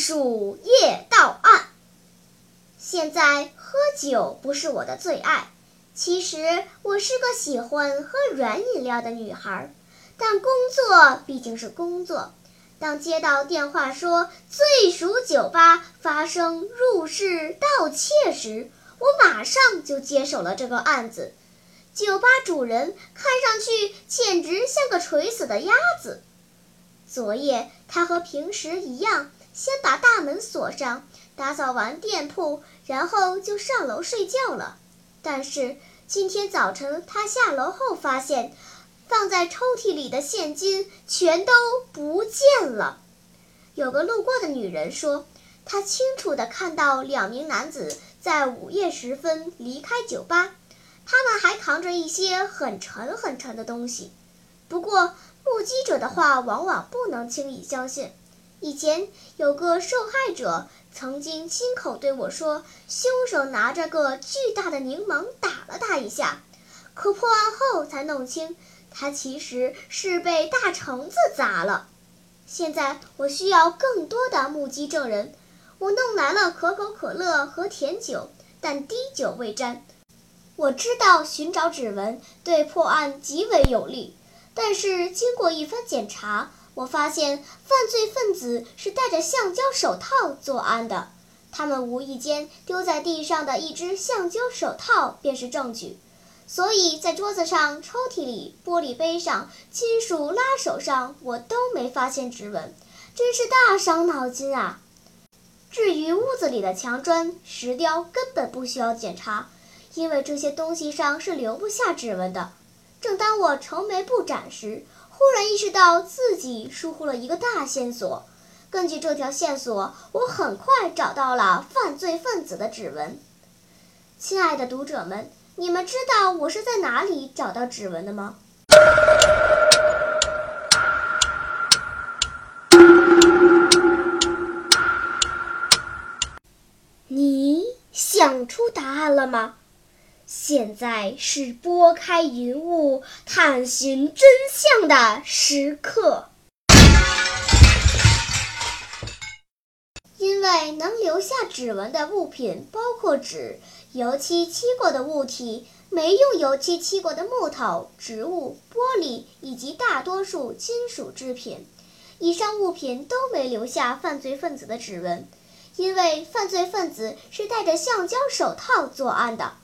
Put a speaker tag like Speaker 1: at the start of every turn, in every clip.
Speaker 1: 醉鼠夜到案。现在喝酒不是我的最爱。其实我是个喜欢喝软饮料的女孩，但工作毕竟是工作。当接到电话说醉鼠酒吧发生入室盗窃时，我马上就接手了这个案子。酒吧主人看上去简直像个垂死的鸭子。昨夜他和平时一样，先把大门锁上，打扫完店铺，然后就上楼睡觉了。但是今天早晨，他下楼后发现，放在抽屉里的现金全都不见了。有个路过的女人说，她清楚地看到两名男子在午夜时分离开酒吧，他们还扛着一些很沉很沉的东西。不过，目击者的话往往不能轻易相信。以前有个受害者。曾经亲口对我说，凶手拿着个巨大的柠檬打了他一下，可破案后才弄清，他其实是被大橙子砸了。现在我需要更多的目击证人，我弄来了可口可乐和甜酒，但滴酒未沾。我知道寻找指纹对破案极为有利，但是经过一番检查。我发现犯罪分子是戴着橡胶手套作案的，他们无意间丢在地上的一只橡胶手套便是证据，所以在桌子上、抽屉里、玻璃杯上、金属拉手上，我都没发现指纹，真是大伤脑筋啊！至于屋子里的墙砖、石雕，根本不需要检查，因为这些东西上是留不下指纹的。正当我愁眉不展时，忽然意识到自己疏忽了一个大线索。根据这条线索，我很快找到了犯罪分子的指纹。亲爱的读者们，你们知道我是在哪里找到指纹的吗？你想出答案了吗？现在是拨开云雾探寻真相的时刻。因为能留下指纹的物品包括纸、油漆漆过的物体、没用油漆漆过的木头、植物、玻璃以及大多数金属制品。以上物品都没留下犯罪分子的指纹，因为犯罪分子是戴着橡胶手套作案的。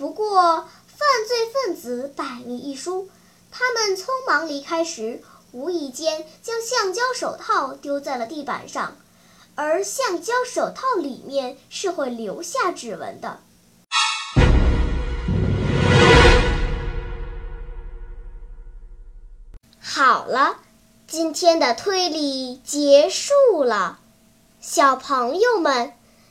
Speaker 1: 不过，犯罪分子百密一疏，他们匆忙离开时，无意间将橡胶手套丢在了地板上，而橡胶手套里面是会留下指纹的。好了，今天的推理结束了，小朋友们。